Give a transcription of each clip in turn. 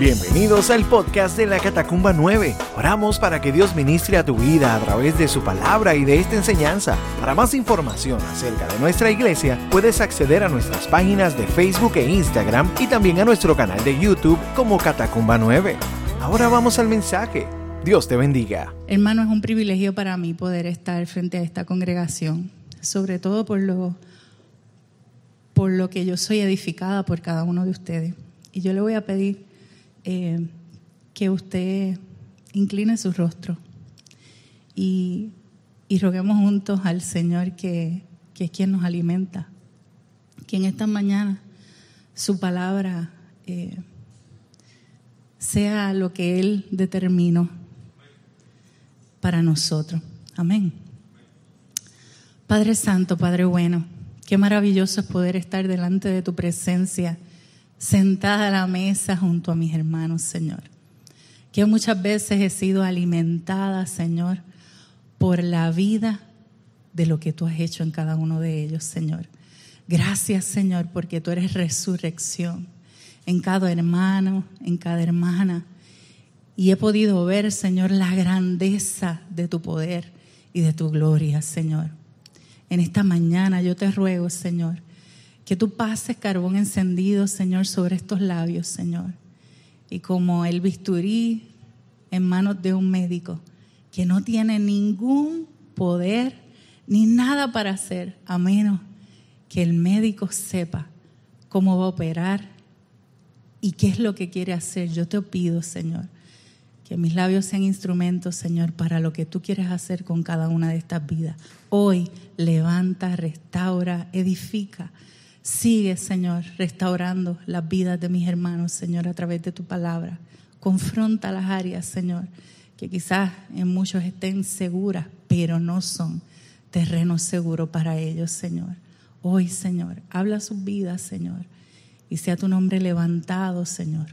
Bienvenidos al podcast de la Catacumba 9. Oramos para que Dios ministre a tu vida a través de su palabra y de esta enseñanza. Para más información acerca de nuestra iglesia, puedes acceder a nuestras páginas de Facebook e Instagram y también a nuestro canal de YouTube como Catacumba 9. Ahora vamos al mensaje. Dios te bendiga. Hermano, es un privilegio para mí poder estar frente a esta congregación, sobre todo por lo, por lo que yo soy edificada por cada uno de ustedes. Y yo le voy a pedir eh, que usted incline su rostro y, roguemos juntos al Señor que, es quien nos alimenta, que en esta mañana su palabra eh, sea lo que Él determinó para nosotros. Amén. Padre Santo, Padre bueno, qué maravilloso es poder estar delante de tu presencia sentada a la mesa junto a mis hermanos, Señor. Que muchas veces he sido alimentada, Señor, por la vida de lo que tú has hecho en cada uno de ellos, Señor. Gracias, Señor, porque tú eres resurrección en cada hermano, en cada hermana. Y he podido ver, Señor, la grandeza de tu poder y de tu gloria, Señor. En esta mañana yo te ruego, Señor, que tú pases carbón encendido, Señor, sobre estos labios, Señor. Y como el bisturí en manos de un médico que no tiene ningún poder ni nada para hacer, a menos que el médico sepa cómo va a operar y qué es lo que quiere hacer. Yo te pido, Señor, que mis labios sean instrumentos, Señor, para lo que tú quieres hacer con cada una de estas vidas. Hoy levanta, restaura, edifica Sigue, Señor, restaurando las vidas de mis hermanos, Señor, a través de tu palabra. Confronta las áreas, Señor, que quizás en muchos estén seguras, pero no son terreno seguro para ellos, Señor. Hoy, Señor, habla sus vidas, Señor, y sea tu nombre levantado, Señor,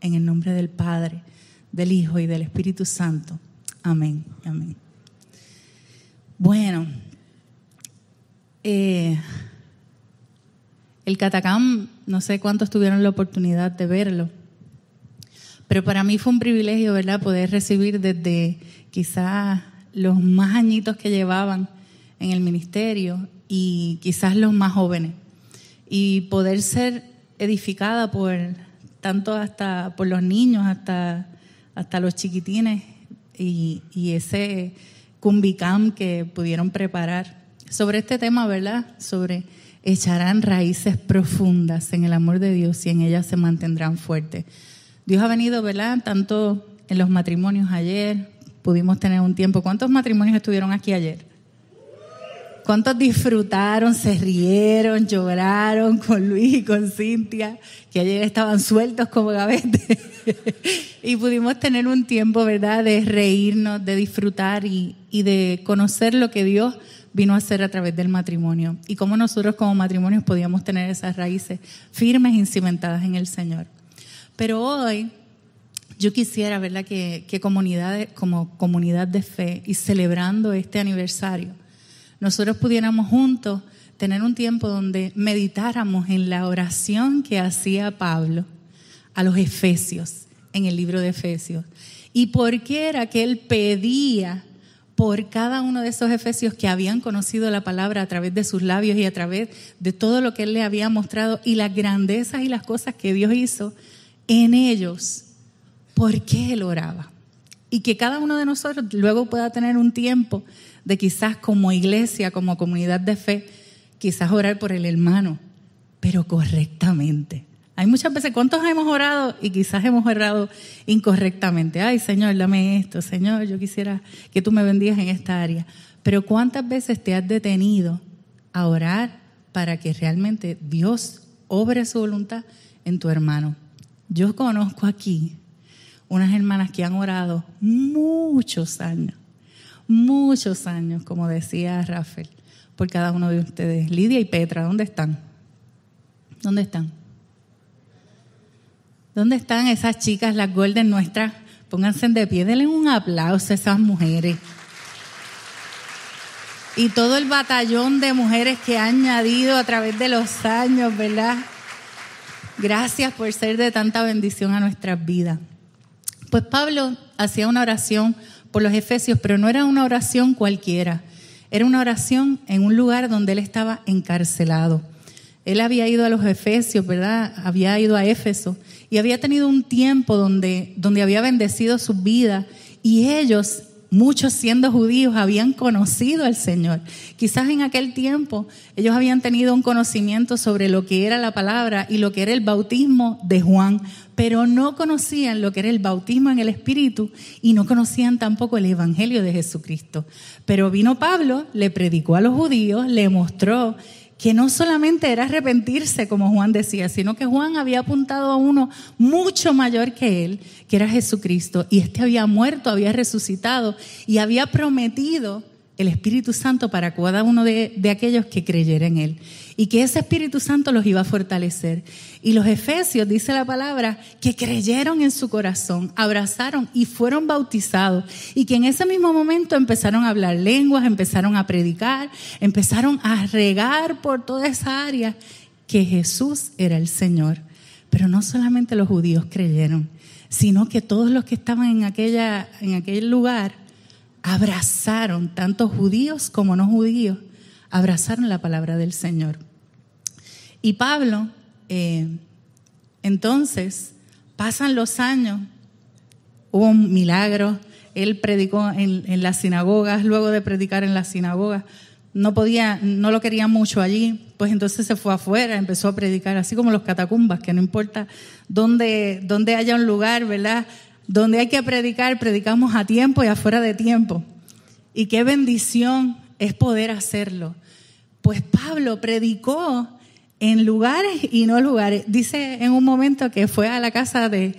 en el nombre del Padre, del Hijo y del Espíritu Santo. Amén. Amén. Bueno, eh, el Catacam, no sé cuántos tuvieron la oportunidad de verlo, pero para mí fue un privilegio, ¿verdad?, poder recibir desde quizás los más añitos que llevaban en el ministerio y quizás los más jóvenes. Y poder ser edificada por tanto hasta por los niños hasta, hasta los chiquitines y, y ese cumbicam que pudieron preparar sobre este tema, ¿verdad? Sobre echarán raíces profundas en el amor de Dios y en ellas se mantendrán fuertes. Dios ha venido, ¿verdad? Tanto en los matrimonios ayer, pudimos tener un tiempo. ¿Cuántos matrimonios estuvieron aquí ayer? ¿Cuántos disfrutaron, se rieron, lloraron con Luis y con Cintia, que ayer estaban sueltos como gavete? y pudimos tener un tiempo, ¿verdad?, de reírnos, de disfrutar y, y de conocer lo que Dios vino a ser a través del matrimonio y cómo nosotros como matrimonios podíamos tener esas raíces firmes y cimentadas en el Señor. Pero hoy yo quisiera, ¿verdad?, que, que comunidad, como comunidad de fe y celebrando este aniversario, nosotros pudiéramos juntos tener un tiempo donde meditáramos en la oración que hacía Pablo a los Efesios, en el libro de Efesios. Y por qué era que él pedía por cada uno de esos efesios que habían conocido la palabra a través de sus labios y a través de todo lo que Él les había mostrado y las grandezas y las cosas que Dios hizo en ellos, ¿por qué Él oraba? Y que cada uno de nosotros luego pueda tener un tiempo de quizás como iglesia, como comunidad de fe, quizás orar por el hermano, pero correctamente hay muchas veces, ¿cuántos hemos orado y quizás hemos orado incorrectamente? Ay, Señor, dame esto, Señor, yo quisiera que tú me bendigas en esta área. Pero ¿cuántas veces te has detenido a orar para que realmente Dios obre su voluntad en tu hermano? Yo conozco aquí unas hermanas que han orado muchos años, muchos años, como decía Rafael, por cada uno de ustedes. Lidia y Petra, ¿dónde están? ¿Dónde están? ¿Dónde están esas chicas, las golden nuestras? Pónganse de pie, denle un aplauso a esas mujeres. Y todo el batallón de mujeres que ha añadido a través de los años, ¿verdad? Gracias por ser de tanta bendición a nuestras vidas. Pues Pablo hacía una oración por los efesios, pero no era una oración cualquiera. Era una oración en un lugar donde él estaba encarcelado. Él había ido a los efesios, ¿verdad? Había ido a Éfeso y había tenido un tiempo donde, donde había bendecido su vida y ellos muchos siendo judíos habían conocido al Señor. Quizás en aquel tiempo ellos habían tenido un conocimiento sobre lo que era la palabra y lo que era el bautismo de Juan, pero no conocían lo que era el bautismo en el Espíritu y no conocían tampoco el Evangelio de Jesucristo. Pero vino Pablo, le predicó a los judíos, le mostró que no solamente era arrepentirse, como Juan decía, sino que Juan había apuntado a uno mucho mayor que él, que era Jesucristo, y este había muerto, había resucitado y había prometido el Espíritu Santo para cada uno de, aquellos que creyera en Él. Y que ese Espíritu Santo los iba a fortalecer. Y los Efesios, dice la palabra, que creyeron en su corazón, abrazaron y fueron bautizados. Y que en ese mismo momento empezaron a hablar lenguas, empezaron a predicar, empezaron a regar por toda esa área que Jesús era el Señor. Pero no solamente los judíos creyeron, sino que todos los que estaban en, aquella, en aquel lugar abrazaron, tanto judíos como no judíos, abrazaron la palabra del Señor. Y Pablo, eh, entonces, pasan los años, hubo un milagro, él predicó en, en, las sinagogas, luego de predicar en las sinagogas, no podía, no lo quería mucho allí, pues entonces se fue afuera, empezó a predicar, así como los catacumbas, que no importa dónde, dónde haya un lugar, ¿verdad? Donde hay que predicar, predicamos a tiempo y afuera de tiempo. Y qué bendición es poder hacerlo. Pues Pablo predicó en lugares y no lugares. Dice en un momento que fue a la casa de,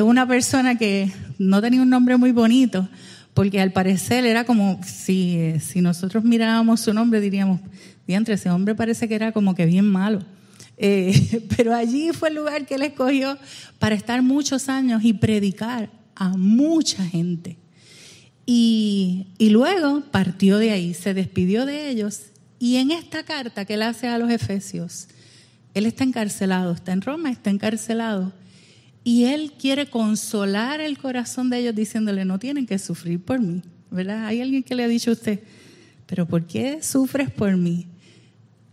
una persona que no tenía un nombre muy bonito, porque al parecer era como si, si nosotros mirábamos su nombre diríamos, diantre, ese hombre parece que era como que bien malo. Eh, pero allí fue el lugar que él escogió para estar muchos años y predicar a mucha gente. Y, y, luego partió de ahí, se despidió de ellos. Y en esta carta que él hace a los Efesios, él está encarcelado, está en Roma, está encarcelado. Y él quiere consolar el corazón de ellos diciéndole, no tienen que sufrir por mí. ¿Verdad? Hay alguien que le ha dicho a usted, pero ¿por qué sufres por mí?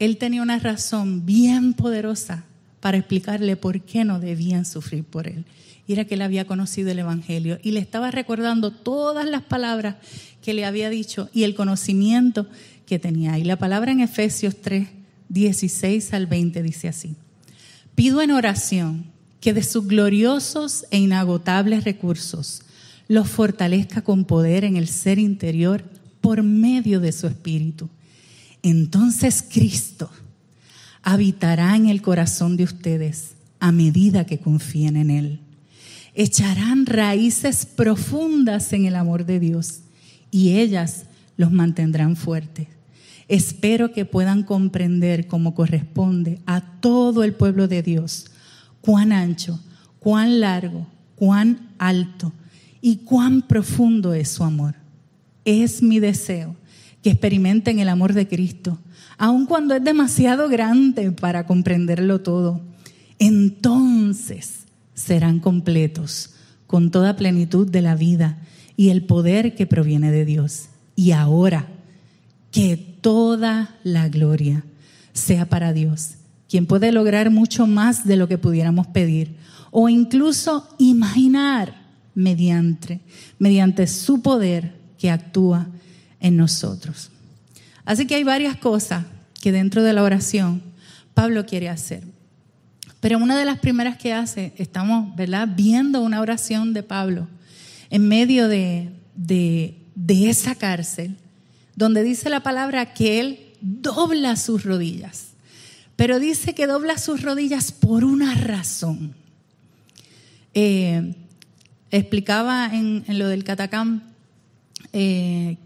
Él tenía una razón bien poderosa para explicarle por qué no debían sufrir por él. Y era que él había conocido el Evangelio y le estaba recordando todas las palabras que le había dicho y el conocimiento que tenía. Y la palabra en Efesios 3, 16 al 20 dice así. Pido en oración que de sus gloriosos e inagotables recursos los fortalezca con poder en el ser interior por medio de su espíritu entonces Cristo habitará en el corazón de ustedes a medida que confíen en Él. Echarán raíces profundas en el amor de Dios y ellas los mantendrán fuertes. Espero que puedan comprender como corresponde a todo el pueblo de Dios cuán ancho, cuán largo, cuán alto y cuán profundo es su amor. Es mi deseo que experimenten el amor de Cristo, aun cuando es demasiado grande para comprenderlo todo. Entonces serán completos con toda plenitud de la vida y el poder que proviene de Dios. Y ahora, que toda la gloria sea para Dios, quien puede lograr mucho más de lo que pudiéramos pedir o incluso imaginar mediante, mediante su poder que actúa en nosotros. Así que hay varias cosas que dentro de la oración Pablo quiere hacer. Pero una de las primeras que hace, estamos ¿verdad? viendo una oración de Pablo en medio de, de, de esa cárcel, donde dice la palabra que él dobla sus rodillas. Pero dice que dobla sus rodillas por una razón. Eh, explicaba en, lo del Catacam eh,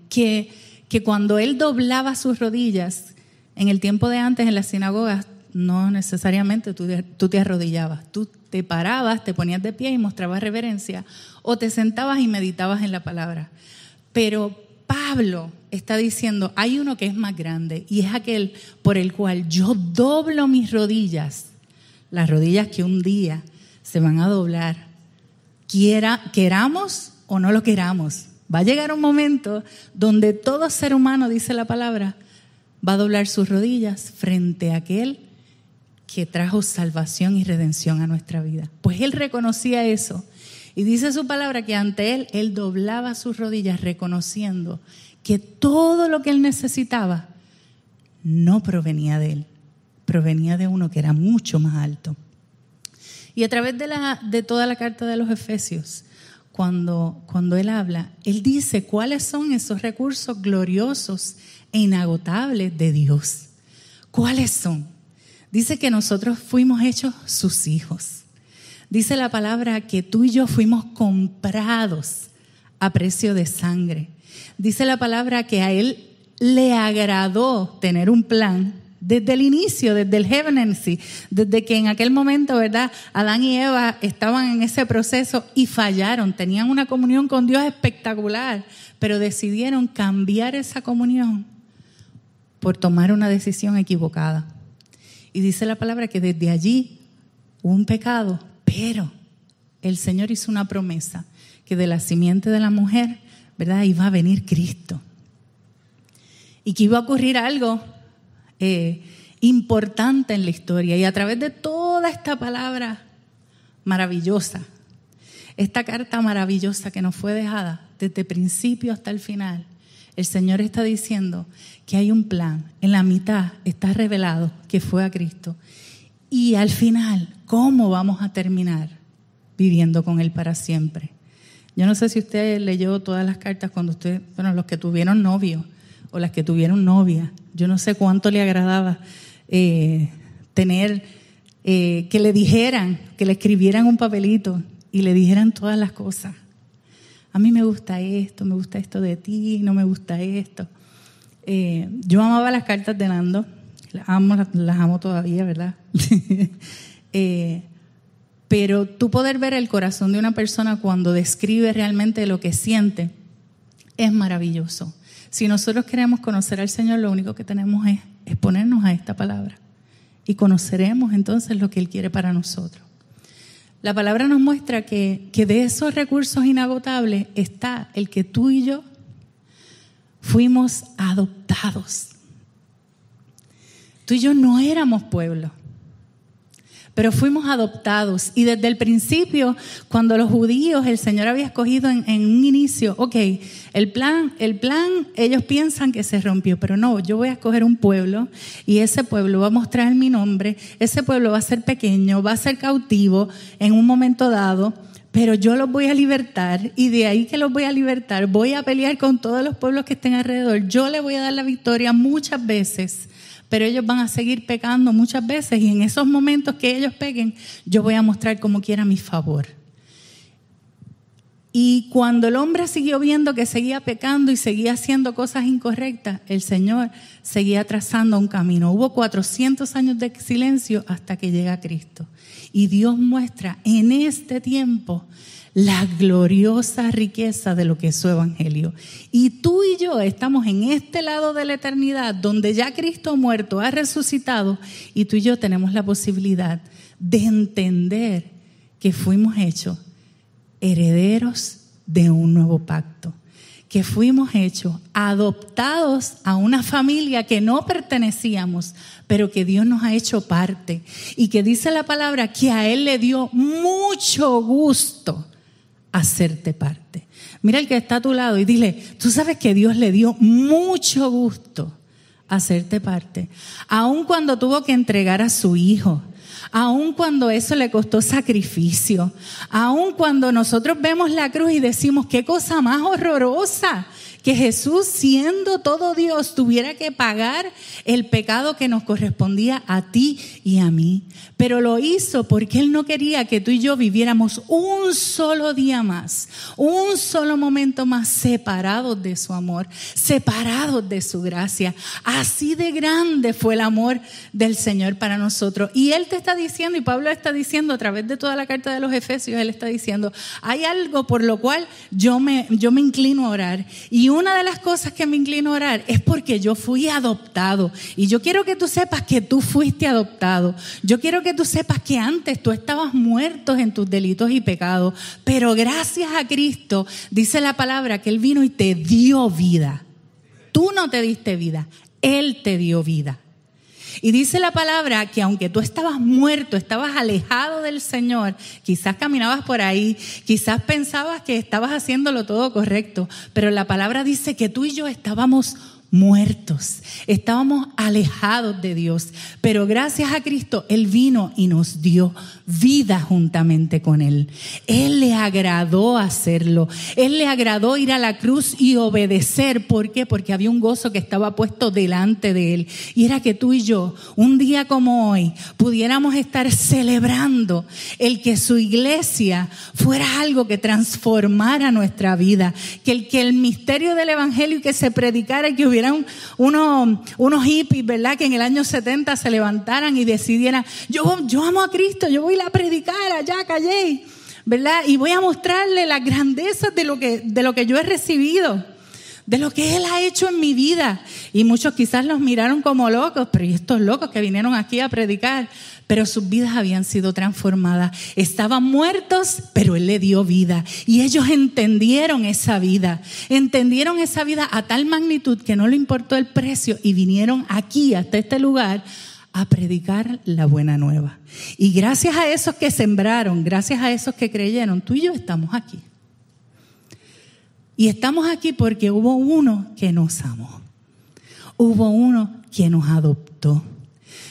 que, cuando él doblaba sus rodillas, en el tiempo de antes en las sinagogas, no necesariamente tú, tú, te arrodillabas, tú te parabas, te ponías de pie y mostrabas reverencia, o te sentabas y meditabas en la palabra. Pero Pablo está diciendo, hay uno que es más grande y es aquel por el cual yo doblo mis rodillas, las rodillas que un día se van a doblar, quiera, queramos o no lo queramos. Va a llegar un momento donde todo ser humano, dice la palabra, va a doblar sus rodillas frente a aquel que trajo salvación y redención a nuestra vida. Pues él reconocía eso. Y dice su palabra que ante él, él doblaba sus rodillas reconociendo que todo lo que él necesitaba no provenía de él, provenía de uno que era mucho más alto. Y a través de, la, de toda la carta de los Efesios, cuando, cuando él habla, él dice cuáles son esos recursos gloriosos e inagotables de Dios. ¿Cuáles son? Dice que nosotros fuimos hechos sus hijos. Dice la palabra que tú y yo fuimos comprados a precio de sangre. Dice la palabra que a él le agradó tener un plan desde el inicio, desde el Heavenency, desde que en aquel momento, ¿verdad? Adán y Eva estaban en ese proceso y fallaron, tenían una comunión con Dios espectacular, pero decidieron cambiar esa comunión por tomar una decisión equivocada. Y dice la palabra que desde allí hubo un pecado, pero el Señor hizo una promesa que de la simiente de la mujer, ¿verdad? Iba a venir Cristo y que iba a ocurrir algo eh, importante en la historia. Y a través de toda esta palabra maravillosa, esta carta maravillosa que nos fue dejada desde principio hasta el final, el Señor está diciendo que hay un plan. En la mitad está revelado que fue a Cristo. Y al final, ¿cómo vamos a terminar viviendo con Él para siempre? Yo no sé si usted leyó todas las cartas cuando usted, bueno, los que tuvieron novio o las que tuvieron novia. Yo no sé cuánto le agradaba eh, tener, eh, que le dijeran, que le escribieran un papelito y le dijeran todas las cosas. A mí me gusta esto, me gusta esto de ti, no me gusta esto. Eh, yo amaba las cartas de Nando, las amo, las, amo todavía, ¿verdad? pero tú poder ver el corazón de una persona cuando describe realmente lo que siente es maravilloso. Si nosotros queremos conocer al Señor, lo único que tenemos es exponernos a esta palabra y conoceremos entonces lo que Él quiere para nosotros. La palabra nos muestra que, que de esos recursos inagotables está el que tú y yo fuimos adoptados. Tú y yo no éramos pueblo pero fuimos adoptados. Y desde el principio, cuando los judíos, el Señor había escogido en, un inicio, ok, el plan, el plan, ellos piensan que se rompió, pero no, yo voy a escoger un pueblo y ese pueblo va a mostrar mi nombre, ese pueblo va a ser pequeño, va a ser cautivo en un momento dado pero yo los voy a libertar y de ahí que los voy a libertar, voy a pelear con todos los pueblos que estén alrededor. Yo le voy a dar la victoria muchas veces pero ellos van a seguir pecando muchas veces y en esos momentos que ellos peguen, yo voy a mostrar como quiera mi favor. Y cuando el hombre siguió viendo que seguía pecando y seguía haciendo cosas incorrectas, el Señor seguía trazando un camino. Hubo 400 años de silencio hasta que llega Cristo. Y Dios muestra en este tiempo la gloriosa riqueza de lo que es su evangelio. Y tú y yo estamos en este lado de la eternidad donde ya Cristo muerto ha resucitado y tú y yo tenemos la posibilidad de entender que fuimos hechos herederos de un nuevo pacto, que fuimos hechos adoptados a una familia que no pertenecíamos, pero que Dios nos ha hecho parte y que dice la palabra que a Él le dio mucho gusto hacerte parte. Mira el que está a tu lado y dile, tú sabes que Dios le dio mucho gusto hacerte parte, aun cuando tuvo que entregar a su hijo, aun cuando eso le costó sacrificio, aun cuando nosotros vemos la cruz y decimos, qué cosa más horrorosa, que Jesús, siendo todo Dios, tuviera que pagar el pecado que nos correspondía a ti y a mí. Pero lo hizo porque Él no quería que tú y yo viviéramos un solo día más, un solo momento más separados de su amor, separados de su gracia. Así de grande fue el amor del Señor para nosotros. Y Él te está diciendo, y Pablo está diciendo a través de toda la carta de los Efesios, Él está diciendo, hay algo por lo cual yo me, yo me inclino a orar. Y una de las cosas que me inclino a orar es porque yo fui adoptado. Y yo quiero que tú sepas que tú fuiste adoptado. Yo quiero que tú sepas que antes tú estabas muerto en tus delitos y pecados. Pero gracias a Cristo, dice la palabra, que Él vino y te dio vida. Tú no te diste vida, Él te dio vida. Y dice la palabra que aunque tú estabas muerto, estabas alejado del Señor, quizás caminabas por ahí, quizás pensabas que estabas haciéndolo todo correcto, pero la palabra dice que tú y yo estábamos muertos, estábamos alejados de Dios, pero gracias a Cristo Él vino y nos dio vida juntamente con Él. Él le agradó hacerlo, Él le agradó ir a la cruz y obedecer. ¿Por qué? Porque había un gozo que estaba puesto delante de Él. Y era que tú y yo, un día como hoy, pudiéramos estar celebrando el que su iglesia fuera algo que transformara nuestra vida, que el, que el misterio del Evangelio que se predicara y que hubiera hubieran unos, unos hippies, ¿verdad? Que en el año 70 se levantaran y decidieran, yo, yo amo a Cristo, yo voy a predicar allá, callé, ¿verdad? Y voy a mostrarle las grandezas de lo que, de lo que yo he recibido de lo que Él ha hecho en mi vida. Y muchos quizás los miraron como locos, pero ¿y estos locos que vinieron aquí a predicar? Pero sus vidas habían sido transformadas. Estaban muertos, pero Él le dio vida. Y ellos entendieron esa vida. Entendieron esa vida a tal magnitud que no le importó el precio y vinieron aquí, hasta este lugar, a predicar la buena nueva. Y gracias a esos que sembraron, gracias a esos que creyeron, tú y yo estamos aquí. Y estamos aquí porque hubo uno que nos amó. Hubo uno que nos adoptó.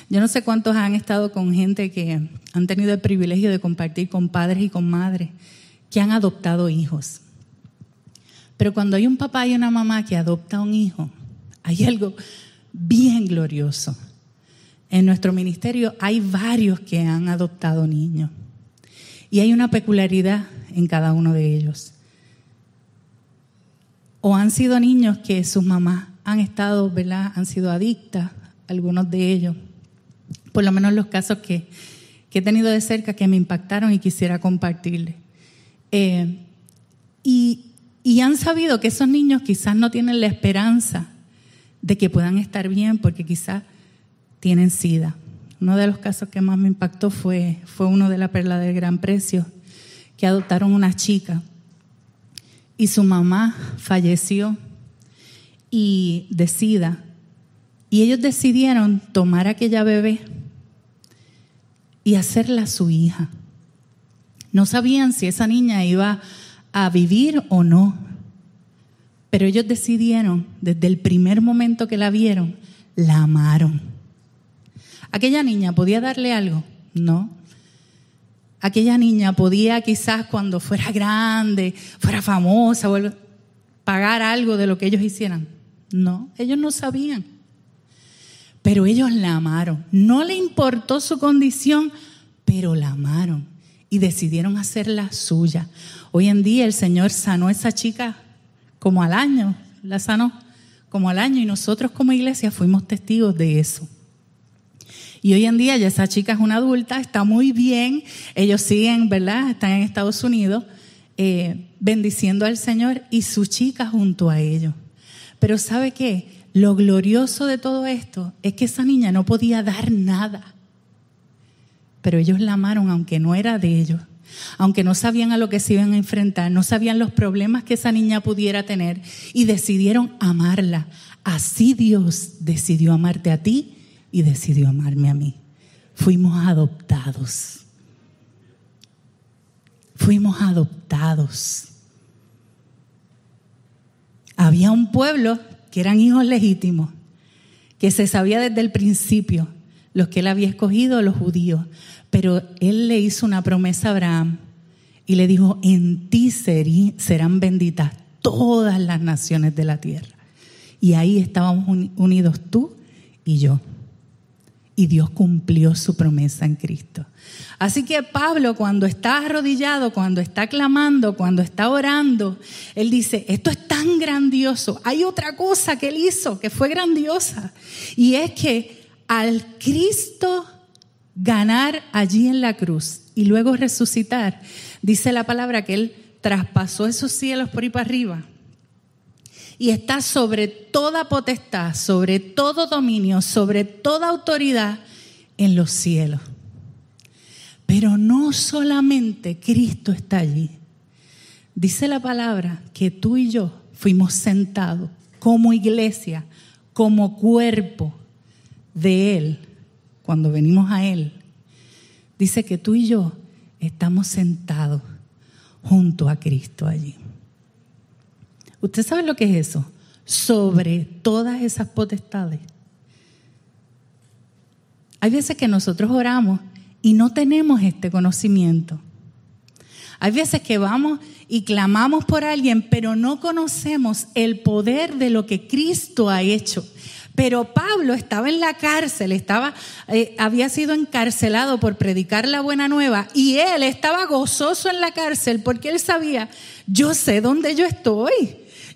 Yo no sé cuántos han estado con gente que han tenido el privilegio de compartir con padres y con madres que han adoptado hijos. Pero cuando hay un papá y una mamá que adopta un hijo, hay algo bien glorioso. En nuestro ministerio hay varios que han adoptado niños. Y hay una peculiaridad en cada uno de ellos o han sido niños que sus mamás han estado, ¿verdad? Han sido adictas, algunos de ellos. Por lo menos los casos que, he tenido de cerca que me impactaron y quisiera compartirles. Eh, y, han sabido que esos niños quizás no tienen la esperanza de que puedan estar bien porque quizás tienen sida. Uno de los casos que más me impactó fue, fue uno de la Perla del Gran Precio, que adoptaron una chica y su mamá falleció y decida. Y ellos decidieron tomar aquella bebé y hacerla su hija. No sabían si esa niña iba a vivir o no, pero ellos decidieron, desde el primer momento que la vieron, la amaron. ¿Aquella niña podía darle algo? No aquella niña podía quizás cuando fuera grande, fuera famosa, pagar algo de lo que ellos hicieran. No, ellos no sabían. Pero ellos la amaron. No le importó su condición, pero la amaron y decidieron hacerla suya. Hoy en día el Señor sanó a esa chica como al año, la sanó como al año y nosotros como iglesia fuimos testigos de eso. Y hoy en día ya esa chica es una adulta, está muy bien, ellos siguen, ¿verdad? Están en Estados Unidos eh, bendiciendo al Señor y su chica junto a ellos. Pero ¿sabe qué? Lo glorioso de todo esto es que esa niña no podía dar nada. Pero ellos la amaron aunque no era de ellos aunque no sabían a lo que se iban a enfrentar, no sabían los problemas que esa niña pudiera tener y decidieron amarla. Así Dios decidió amarte a ti y decidió amarme a mí. Fuimos adoptados. Fuimos adoptados. Había un pueblo que eran hijos legítimos, que se sabía desde el principio, los que él había escogido, los judíos. Pero él le hizo una promesa a Abraham y le dijo, en ti serán benditas todas las naciones de la tierra. Y ahí estábamos unidos tú y yo y Dios cumplió su promesa en Cristo. Así que Pablo cuando está arrodillado, cuando está clamando, cuando está orando, él dice, esto es tan grandioso. Hay otra cosa que él hizo que fue grandiosa y es que al Cristo ganar allí en la cruz y luego resucitar, dice la palabra que él traspasó esos cielos por ahí para arriba y está sobre toda potestad, sobre todo dominio, sobre toda autoridad en los cielos. Pero no solamente Cristo está allí. Dice la palabra que tú y yo fuimos sentados como iglesia, como cuerpo de Él, cuando venimos a Él. Dice que tú y yo estamos sentados junto a Cristo allí. ¿Usted sabe lo que es eso? Sobre todas esas potestades. Hay veces que nosotros oramos y no tenemos este conocimiento. Hay veces que vamos y clamamos por alguien, pero no conocemos el poder de lo que Cristo ha hecho. Pero Pablo estaba en la cárcel, estaba, eh, había sido encarcelado por predicar la buena nueva y él estaba gozoso en la cárcel porque él sabía, yo sé dónde yo estoy,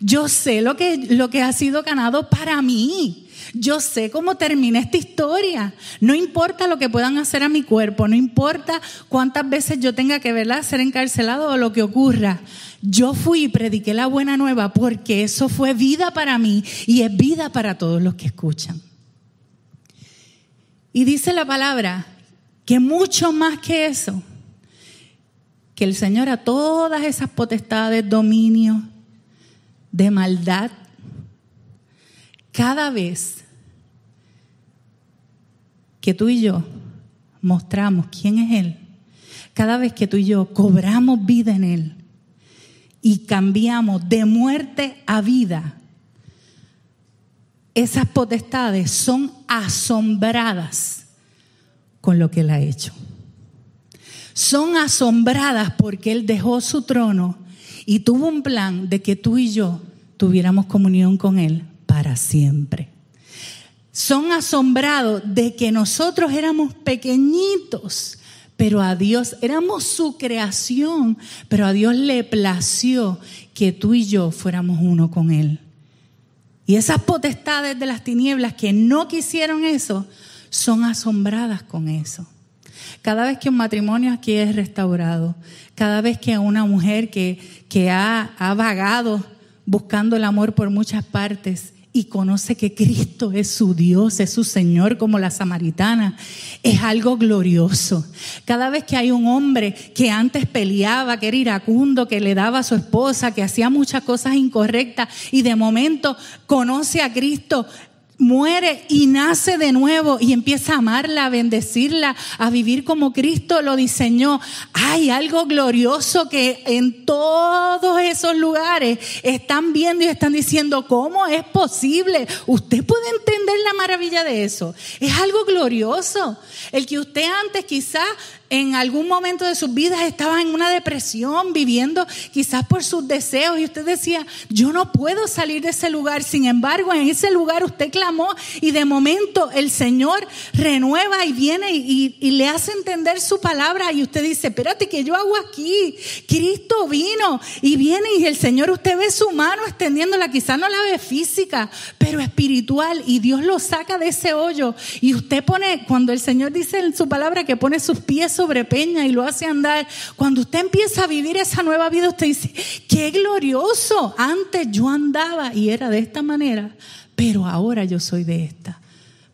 yo sé lo que, lo que ha sido ganado para mí. Yo sé cómo termina esta historia. No importa lo que puedan hacer a mi cuerpo, no importa cuántas veces yo tenga que verla ser encarcelado o lo que ocurra. Yo fui y prediqué la buena nueva porque eso fue vida para mí y es vida para todos los que escuchan. Y dice la palabra que mucho más que eso, que el Señor a todas esas potestades, dominio, de maldad, cada vez que tú y yo mostramos quién es Él, cada vez que tú y yo cobramos vida en Él y cambiamos de muerte a vida, esas potestades son asombradas con lo que Él ha hecho. Son asombradas porque Él dejó su trono y tuvo un plan de que tú y yo tuviéramos comunión con Él para siempre. Son asombrados de que nosotros éramos pequeñitos, pero a Dios éramos su creación, pero a Dios le plació que tú y yo fuéramos uno con Él. Y esas potestades de las tinieblas que no quisieron eso, son asombradas con eso. Cada vez que un matrimonio aquí es restaurado, cada vez que una mujer que, que ha, ha vagado buscando el amor por muchas partes y conoce que Cristo es su Dios, es su Señor como la samaritana, es algo glorioso. Cada vez que hay un hombre que antes peleaba, que era iracundo, que le daba a su esposa, que hacía muchas cosas incorrectas y de momento conoce a Cristo, muere y nace de nuevo y empieza a amarla, a bendecirla, a vivir como Cristo lo diseñó. Hay algo glorioso que en todos esos lugares están viendo y están diciendo, ¿cómo es posible? Usted puede entender la maravilla de eso. Es algo glorioso. El que usted antes quizás en algún momento de sus vidas estaba en una depresión, viviendo quizás por sus deseos y usted decía, yo no puedo salir de ese lugar. Sin embargo, en ese lugar usted clamó y de momento el Señor renueva y viene y, y le hace entender su palabra y usted dice, espérate, que yo hago aquí? Cristo vino y viene y el Señor, usted ve su mano extendiéndola, quizás no la ve física, pero espiritual y Dios lo saca de ese hoyo y usted pone, cuando el Señor dice en su palabra que pone sus pies sobre peña y lo hace andar. Cuando usted empieza a vivir esa nueva vida, usted dice, qué glorioso. Antes yo andaba y era de esta manera, pero ahora yo soy de esta.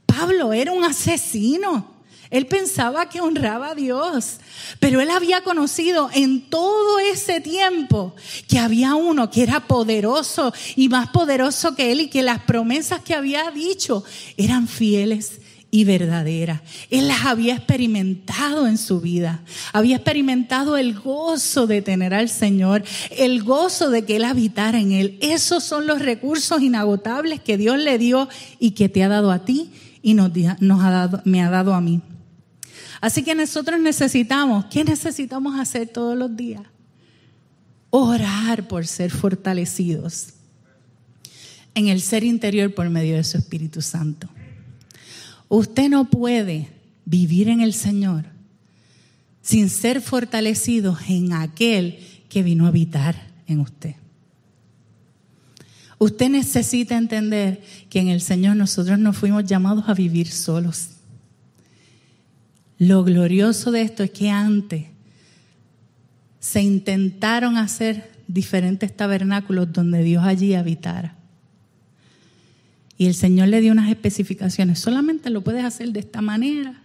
Pablo era un asesino. Él pensaba que honraba a Dios, pero él había conocido en todo ese tiempo que había uno que era poderoso y más poderoso que él y que las promesas que había dicho eran fieles y verdadera. Él las había experimentado en su vida. Había experimentado el gozo de tener al Señor, el gozo de que Él habitara en Él. Esos son los recursos inagotables que Dios le dio y que te ha dado a ti y nos, ha dado, me ha dado a mí. Así que nosotros necesitamos, ¿qué necesitamos hacer todos los días? Orar por ser fortalecidos en el ser interior por medio de su Espíritu Santo. Usted no puede vivir en el Señor sin ser fortalecido en aquel que vino a habitar en usted. Usted necesita entender que en el Señor nosotros no fuimos llamados a vivir solos. Lo glorioso de esto es que antes se intentaron hacer diferentes tabernáculos donde Dios allí habitara. Y el Señor le dio unas especificaciones. Solamente lo puedes hacer de esta manera.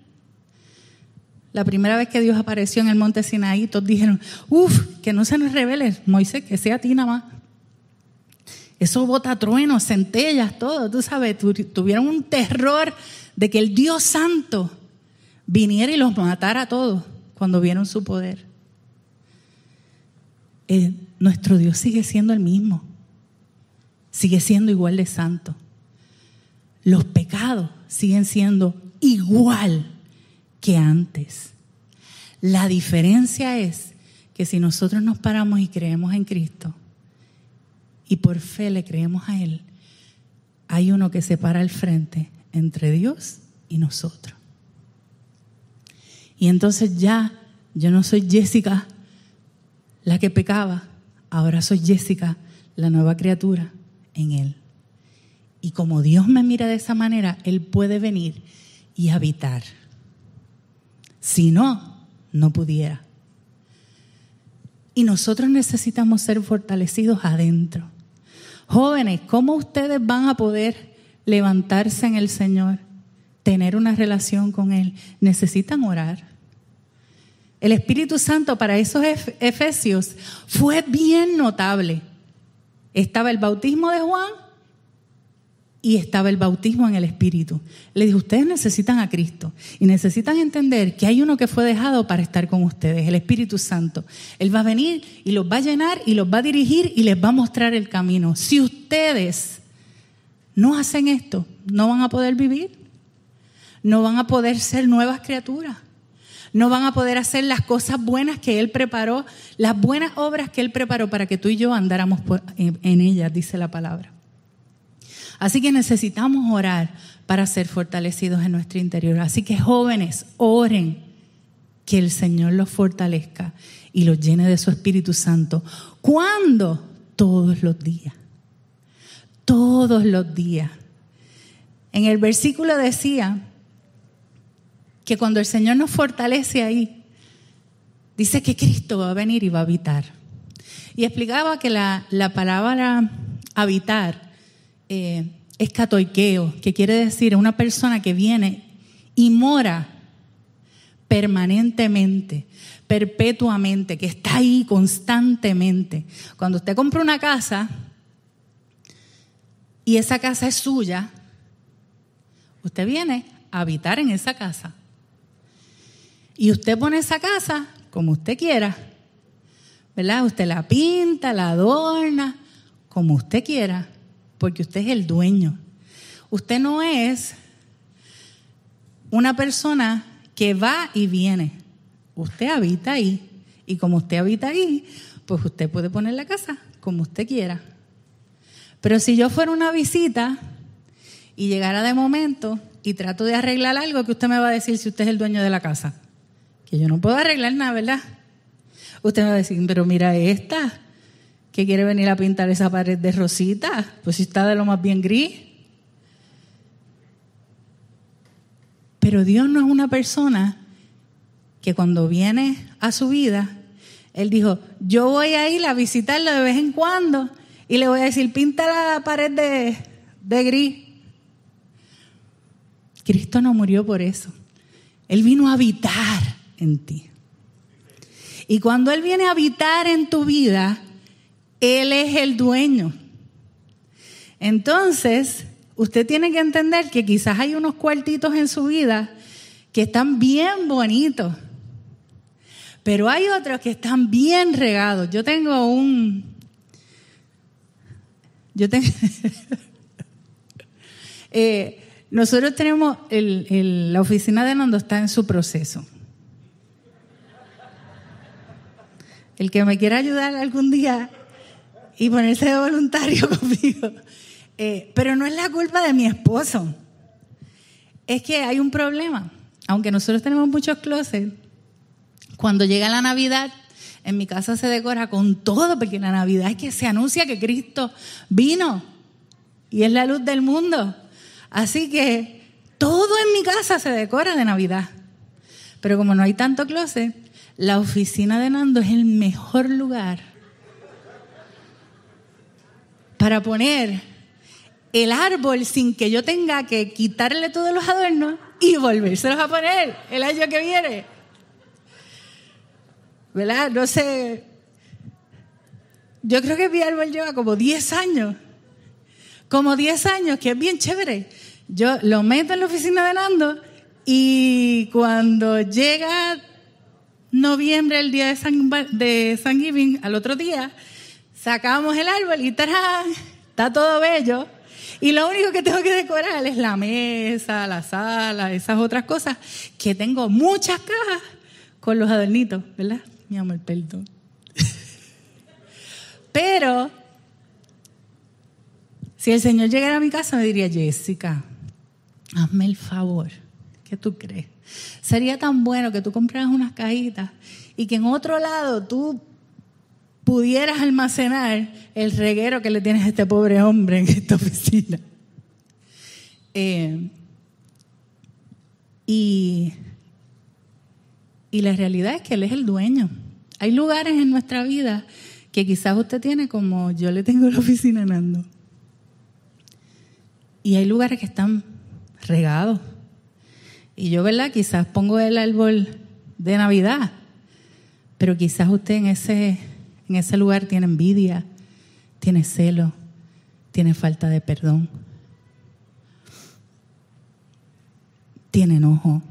La primera vez que Dios apareció en el monte Sinaí, todos dijeron, uff, que no se nos revele, Moisés, que sea a ti nada más. Eso bota truenos, centellas, todo, tú sabes, tuvieron un terror de que el Dios Santo viniera y los matara a todos cuando vieron su poder. Eh, nuestro Dios sigue siendo el mismo, sigue siendo igual de santo. Los pecados siguen siendo igual que antes. La diferencia es que si nosotros nos paramos y creemos en Cristo y por fe le creemos a Él, hay uno que se para frente entre Dios y nosotros. Y entonces ya yo no soy Jessica la que pecaba, ahora soy Jessica, la nueva criatura en Él. Y como Dios me mira de esa manera, Él puede venir y habitar. Si no, no pudiera. Y nosotros necesitamos ser fortalecidos adentro. Jóvenes, ¿cómo ustedes van a poder levantarse en el Señor, tener una relación con Él? Necesitan orar. El Espíritu Santo para esos efesios fue bien notable. Estaba el bautismo de Juan y estaba el bautismo en el Espíritu. Le dijo, ustedes necesitan a Cristo y necesitan entender que hay uno que fue dejado para estar con ustedes, el Espíritu Santo. Él va a venir y los va a llenar y los va a dirigir y les va a mostrar el camino. Si ustedes no hacen esto, no van a poder vivir, no van a poder ser nuevas criaturas. No van a poder hacer las cosas buenas que Él preparó, las buenas obras que Él preparó para que tú y yo andáramos en ellas, dice la palabra. Así que necesitamos orar para ser fortalecidos en nuestro interior. Así que jóvenes, oren que el Señor los fortalezca y los llene de su Espíritu Santo. ¿Cuándo? Todos los días. Todos los días. En el versículo decía que cuando el Señor nos fortalece ahí, dice que Cristo va a venir y va a habitar. Y explicaba que la, la palabra habitar eh, es catoiqueo, que quiere decir una persona que viene y mora permanentemente, perpetuamente, que está ahí constantemente. Cuando usted compra una casa y esa casa es suya, usted viene a habitar en esa casa. Y usted pone esa casa como usted quiera, ¿verdad? Usted la pinta, la adorna, como usted quiera porque usted es el dueño. Usted no es una persona que va y viene. Usted habita ahí. Y como usted habita ahí, pues usted puede poner la casa como usted quiera. Pero si yo fuera una visita y llegara de momento y trato de arreglar algo, que usted me va a decir si usted es el dueño de la casa? Que yo no puedo arreglar nada, ¿verdad? Usted me va a decir, pero mira esta, que quiere venir a pintar esa pared de rosita, pues si está de lo más bien gris. Pero Dios no es una persona que cuando viene a su vida, Él dijo, yo voy a ir a visitarlo de vez en cuando y le voy a decir, pinta la pared de, de gris. Cristo no murió por eso. Él vino a habitar en ti. Y cuando Él viene a habitar en tu vida, él es el dueño. Entonces, usted tiene que entender que quizás hay unos cuartitos en su vida que están bien bonitos, pero hay otros que están bien regados. Yo tengo un... Yo tengo... Eh, nosotros tenemos, la oficina de Nando está en su proceso. El que me quiera ayudar algún día y ponerse de voluntario conmigo. Eh, pero no es la culpa de mi esposo. Es que hay un problema. Aunque nosotros tenemos muchos closets, cuando llega la Navidad, en mi casa se decora con todo, porque la Navidad es que se anuncia que Cristo vino y es la luz del mundo. Así que todo en mi casa se decora de Navidad. Pero como no hay tanto closet, la oficina de Nando es el mejor lugar para poner el árbol sin que yo tenga que quitarle todos los adornos y volvérselos a poner el año que viene. ¿Verdad? No sé. Yo creo que mi árbol lleva como 10 años. Como 10 años, que es bien chévere. Yo lo meto en la oficina de Nando y cuando llega noviembre, el día de San, de San Giving, al otro día, sacamos el árbol y ¡tarán! está todo bello. Y lo único que tengo que decorar es la mesa, la sala, esas otras cosas, que tengo muchas cajas con los adornitos, ¿verdad? Mi amor, perdón. Pero, si el Señor llegara a mi casa, me diría, Jessica, hazme el favor. ¿Qué tú crees? Sería tan bueno que tú compraras unas cajitas y que en otro lado tú pudieras almacenar el reguero que le tienes a este pobre hombre en esta oficina. Eh, y, y la realidad es que Él es el dueño. Hay lugares en nuestra vida que quizás usted tiene como yo le tengo la oficina Nando. Y hay lugares que están regados. Y yo, ¿verdad? Quizás pongo el árbol de Navidad, pero quizás usted en ese en ese lugar tiene envidia, tiene celo, tiene falta de perdón, tiene enojo,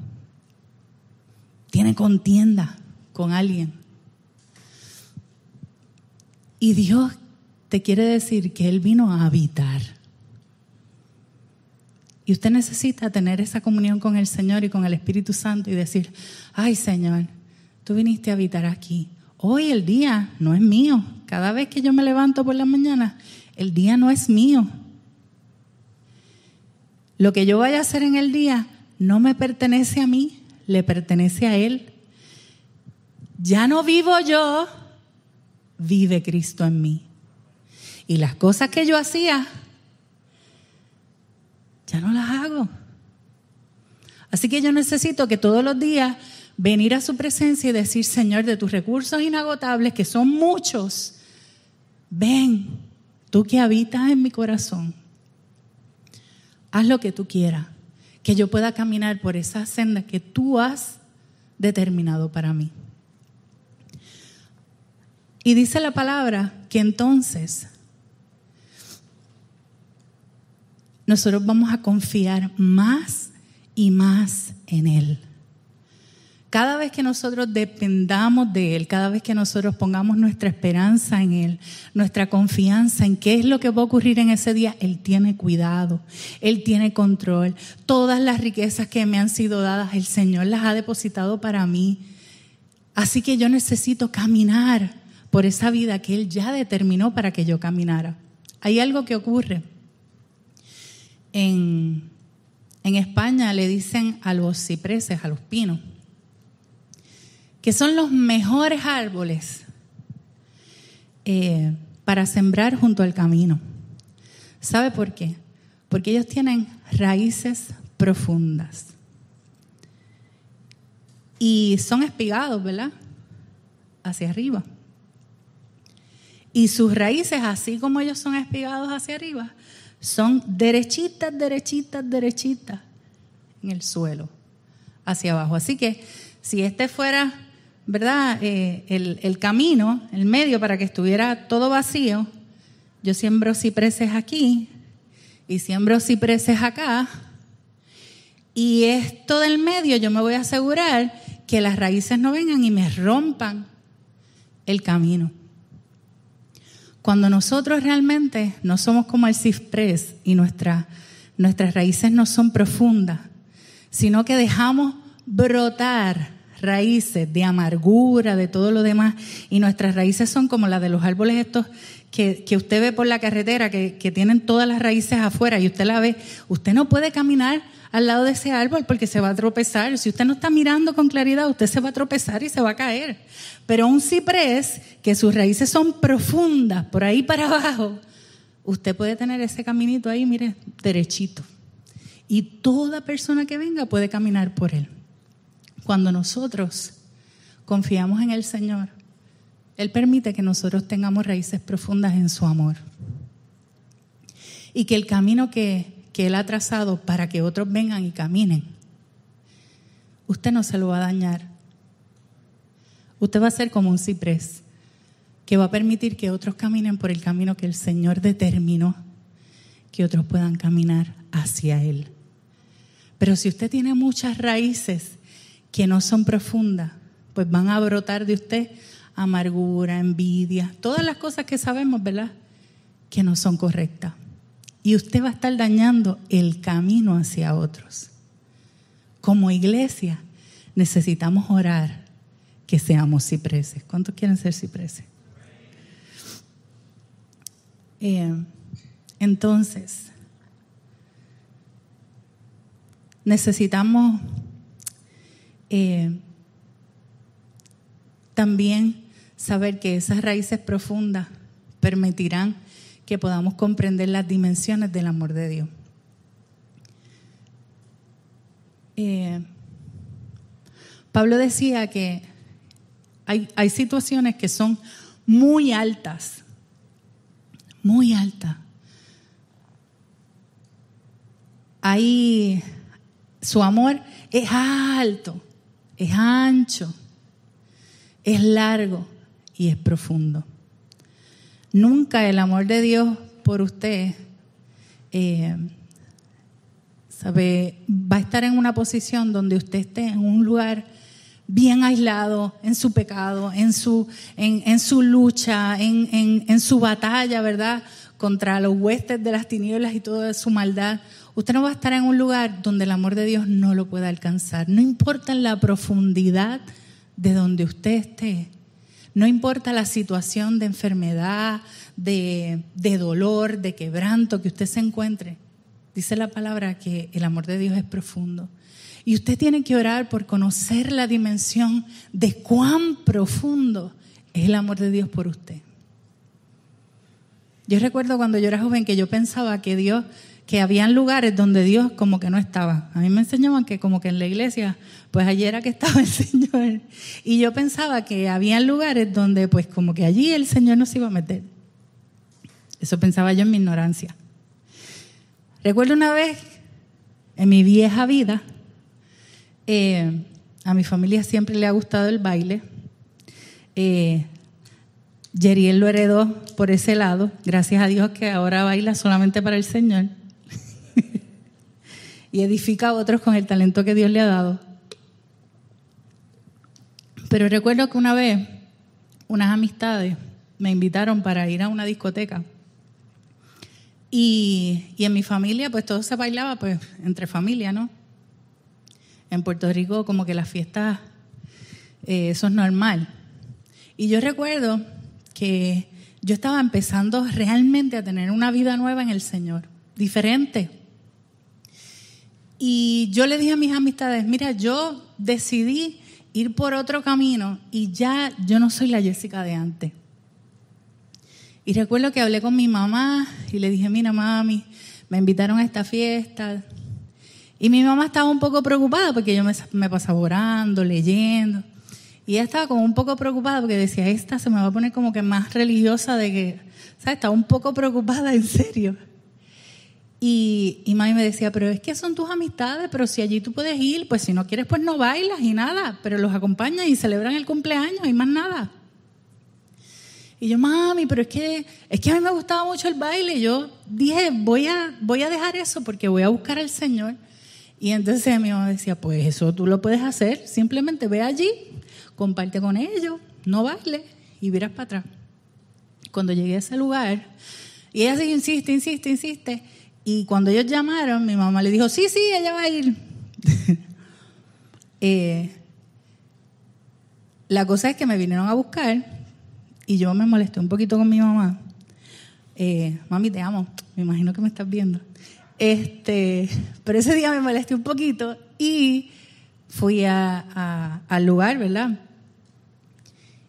tiene contienda con alguien. Y Dios te quiere decir que Él vino a habitar. Y usted necesita tener esa comunión con el Señor y con el Espíritu Santo y decir, ay Señor, tú viniste a habitar aquí. Hoy el día no es mío. Cada vez que yo me levanto por la mañana, el día no es mío. Lo que yo vaya a hacer en el día no me pertenece a mí, le pertenece a Él. Ya no vivo yo, vive Cristo en mí. Y las cosas que yo hacía, ya no las hago. Así que yo necesito que todos los días venir a su presencia y decir, Señor, de tus recursos inagotables, que son muchos, ven, tú que habitas en mi corazón, haz lo que tú quieras, que yo pueda caminar por esa senda que tú has determinado para mí. Y dice la palabra que entonces nosotros vamos a confiar más y más en Él. Cada vez que nosotros dependamos de Él, cada vez que nosotros pongamos nuestra esperanza en Él, nuestra confianza en qué es lo que va a ocurrir en ese día, Él tiene cuidado, Él tiene control. Todas las riquezas que me han sido dadas, el Señor las ha depositado para mí. Así que yo necesito caminar por esa vida que Él ya determinó para que yo caminara. Hay algo que ocurre. En, en España le dicen a los cipreses, a los pinos que son los mejores árboles eh, para sembrar junto al camino. ¿Sabe por qué? Porque ellos tienen raíces profundas. Y son espigados, ¿verdad? Hacia arriba. Y sus raíces, así como ellos son espigados hacia arriba, son derechitas, derechitas, derechitas en el suelo, hacia abajo. Así que si este fuera ¿verdad? Eh, el, camino, el medio para que estuviera todo vacío, yo siembro cipreses aquí y siembro cipreses acá. Y esto del medio yo me voy a asegurar que las raíces no vengan y me rompan el camino. Cuando nosotros realmente no somos como el ciprés y nuestras raíces no son profundas, sino que dejamos brotar raíces de amargura, de todo lo demás, y nuestras raíces son como las de los árboles estos que, usted ve por la carretera, que, que tienen todas las raíces afuera y usted la ve, usted no puede caminar al lado de ese árbol porque se va a tropezar. Si usted no está mirando con claridad, usted se va a tropezar y se va a caer. Pero un ciprés, que sus raíces son profundas, por ahí para abajo, usted puede tener ese caminito ahí, mire, derechito. Y toda persona que venga puede caminar por él. Cuando nosotros confiamos en el Señor, Él permite que nosotros tengamos raíces profundas en su amor. y que el camino que, que Él ha trazado para que otros vengan y caminen, usted no se lo va a dañar. Usted va a ser como un ciprés que va a permitir que otros caminen por el camino que el Señor determinó, que otros puedan caminar hacia Él. Pero si usted tiene muchas raíces que no son profundas, pues van a brotar de usted amargura, envidia, todas las cosas que sabemos, ¿verdad? Que no son correctas. Y usted va a estar dañando el camino hacia otros. Como iglesia necesitamos orar que seamos cipreses. ¿Cuántos quieren ser cipreses? Eh, entonces, necesitamos eh, también saber que esas raíces profundas permitirán que podamos comprender las dimensiones del amor de Dios. Eh, Pablo decía que hay, hay situaciones que son muy altas, muy altas. Ahí su amor es alto, es ancho, es largo y es profundo. Nunca el amor de Dios por usted eh, sabe, va a estar en una posición donde usted esté en un lugar bien aislado en su pecado, en su, en, su lucha, en, en, su batalla, ¿verdad? Contra los huestes de las tinieblas y toda su maldad. Usted no va a estar en un lugar donde el amor de Dios no lo pueda alcanzar. No importa la profundidad de donde usted esté. No importa la situación de enfermedad, de, de, dolor, de quebranto que usted se encuentre. Dice la palabra que el amor de Dios es profundo. Y usted tiene que orar por conocer la dimensión de cuán profundo es el amor de Dios por usted. Yo recuerdo cuando yo era joven que yo pensaba que Dios que habían lugares donde Dios como que no estaba. A mí me enseñaban que como que en la iglesia, pues allí era que estaba el Señor. Y yo pensaba que habían lugares donde pues como que allí el Señor no se iba a meter. Eso pensaba yo en mi ignorancia. Recuerdo una vez, en mi vieja vida, eh, a mi familia siempre le ha gustado el baile. Eh, Yeriel lo heredó por ese lado, gracias a Dios que ahora baila solamente para el Señor. Y edifica a otros con el talento que Dios le ha dado. Pero recuerdo que una vez unas amistades me invitaron para ir a una discoteca. Y, en mi familia, pues todo se bailaba, pues entre familia, ¿no? En Puerto Rico, como que las fiestas, eh, eso es normal. Y yo recuerdo que yo estaba empezando realmente a tener una vida nueva en el Señor, diferente. Y yo le dije a mis amistades, mira, yo decidí ir por otro camino y ya yo no soy la Jessica de antes. Y recuerdo que hablé con mi mamá y le dije, mira mami, me invitaron a esta fiesta. Y mi mamá estaba un poco preocupada porque yo me, pasaba orando, leyendo. Y ella estaba como un poco preocupada porque decía, esta se me va a poner como que más religiosa de que, ¿sabes? Estaba un poco preocupada en serio. Y, y mami me decía, pero es que son tus amistades, pero si allí tú puedes ir, pues si no quieres, pues no bailas y nada, pero los acompañas y celebran el cumpleaños y más nada. Y yo, mami, pero es que, es que a mí me gustaba mucho el baile. Y yo dije, voy a, voy a dejar eso porque voy a buscar al Señor. Y entonces mi mamá decía, pues eso tú lo puedes hacer, simplemente ve allí, comparte con ellos, no baile y miras para atrás. Cuando llegué a ese lugar, y ella sigue, insiste, insiste, insiste, y cuando ellos llamaron, mi mamá le dijo, sí, sí, ella va a ir. Eh, la cosa es que me vinieron a buscar y yo me molesté un poquito con mi mamá. Eh, mami, te amo. Me imagino que me estás viendo. Este, pero ese día me molesté un poquito y fui a, al lugar, ¿verdad?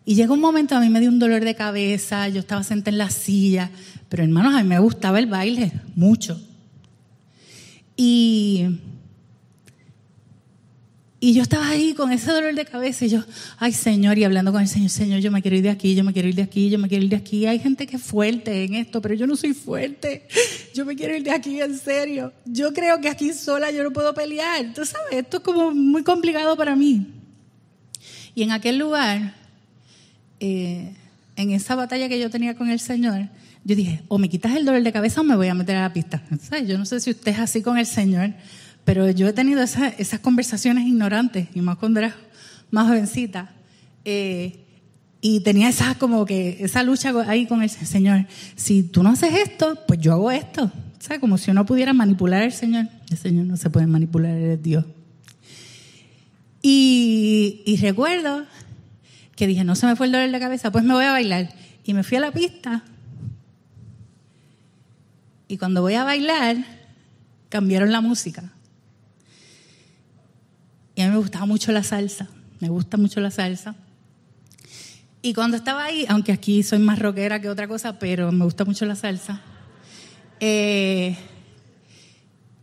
Y llegó un momento, a mí me dio un dolor de cabeza, yo estaba sentada en la silla, pero hermanos, a mí me gustaba el baile, mucho. Y, y yo estaba ahí con ese dolor de cabeza y yo, ay Señor, y hablando con el Señor, Señor, yo me quiero ir de aquí, yo me quiero ir de aquí, yo me quiero ir de aquí. Hay gente que es fuerte en esto, pero yo no soy fuerte. yo me quiero ir de aquí en serio. Yo creo que aquí sola yo no puedo pelear. Tú sabes, esto es como muy complicado para mí. Y en aquel lugar, eh, en esa batalla que yo tenía con el Señor, yo dije, o me quitas el dolor de cabeza o me voy a meter a la pista. Yo no sé si usted es así con el Señor, pero yo he tenido esas conversaciones ignorantes, y más cuando era más jovencita. Eh, y tenía esa como que esa lucha ahí con el Señor. Si tú no haces esto, pues yo hago esto. O sea, como si uno pudiera manipular al Señor. El Señor no se puede manipular, es Dios. Y, y recuerdo que dije, no se me fue el dolor de cabeza, pues me voy a bailar. Y me fui a la pista. Y cuando voy a bailar, cambiaron la música. Y a mí me gustaba mucho la salsa. Me gusta mucho la salsa. Y cuando estaba ahí, aunque aquí soy más rockera que otra cosa, pero me gusta mucho la salsa. Eh,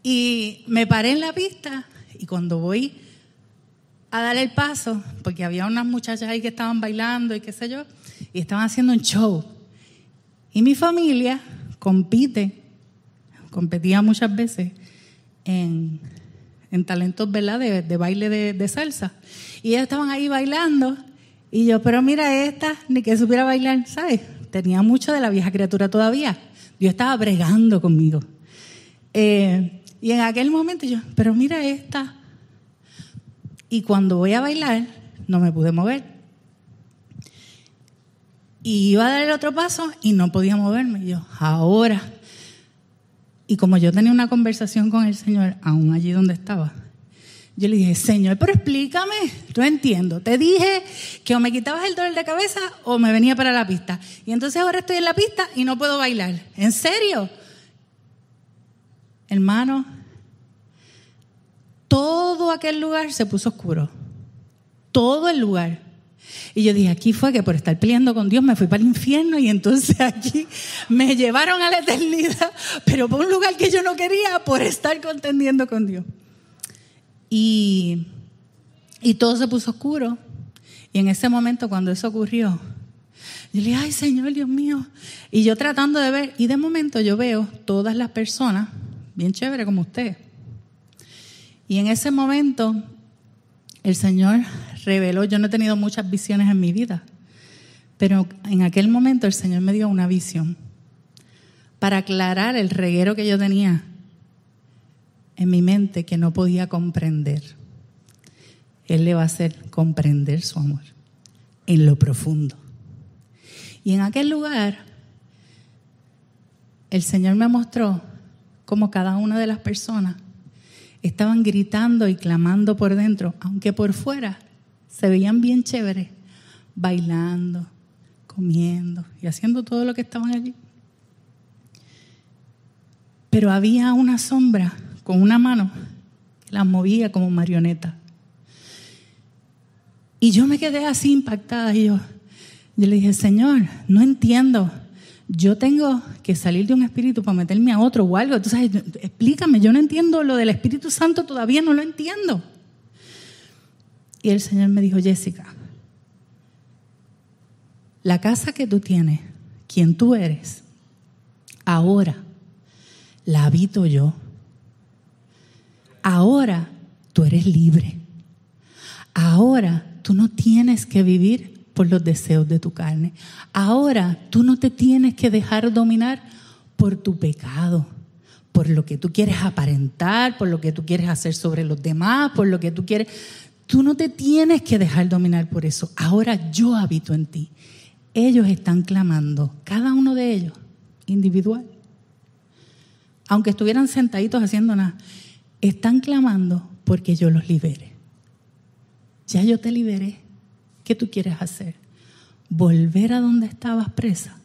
y me paré en la pista y cuando voy a dar el paso, porque había unas muchachas ahí que estaban bailando y qué sé yo, y estaban haciendo un show. Y mi familia compite, competía muchas veces en, talentos ¿verdad? De, baile de, de salsa. Y ellos estaban ahí bailando y yo, pero mira esta, ni que supiera bailar, ¿sabes? Tenía mucho de la vieja criatura todavía. Dios estaba bregando conmigo. Eh, y en aquel momento yo, pero mira esta. Y cuando voy a bailar, no me pude mover. Y iba a dar el otro paso y no podía moverme. Y yo, ahora. Y como yo tenía una conversación con el Señor, aún allí donde estaba, yo le dije, Señor, pero explícame, no entiendo. Te dije que o me quitabas el dolor de cabeza o me venía para la pista. Y entonces ahora estoy en la pista y no puedo bailar. ¿En serio? Hermano, todo aquel lugar se puso oscuro. Todo el lugar. Y yo dije, aquí fue que por estar peleando con Dios me fui para el infierno y entonces aquí me llevaron a la eternidad, pero por un lugar que yo no quería por estar contendiendo con Dios. Y, todo se puso oscuro. Y en ese momento, cuando eso ocurrió, yo le dije, ay Señor, Dios mío. Y yo tratando de ver, y de momento yo veo todas las personas, bien chévere como usted. Y en ese momento, el Señor reveló, yo no he tenido muchas visiones en mi vida, pero en aquel momento el Señor me dio una visión para aclarar el reguero que yo tenía en mi mente que no podía comprender. Él le va a hacer comprender su amor en lo profundo. Y en aquel lugar, el Señor me mostró cómo cada una de las personas estaban gritando y clamando por dentro, aunque por fuera se veían bien chéveres, bailando, comiendo y haciendo todo lo que estaban allí. Pero había una sombra con una mano, la movía como marioneta. Y yo me quedé así impactada y yo, yo le dije, Señor, no entiendo. Yo tengo que salir de un espíritu para meterme a otro o algo. Entonces, explícame, yo no entiendo lo del Espíritu Santo, todavía no lo entiendo. Y el Señor me dijo, Jessica, la casa que tú tienes, quien tú eres, ahora la habito yo ahora tú eres libre. Ahora tú no tienes que vivir por los deseos de tu carne. Ahora tú no te tienes que dejar dominar por tu pecado, por lo que tú quieres aparentar, por lo que tú quieres hacer sobre los demás, por lo que tú quieres. Tú no te tienes que dejar dominar por eso. Ahora yo habito en ti. Ellos están clamando, cada uno de ellos, individual. Aunque estuvieran sentaditos haciendo nada están clamando porque yo los libere. Ya yo te liberé. ¿Qué tú quieres hacer? ¿Volver a donde estabas presa?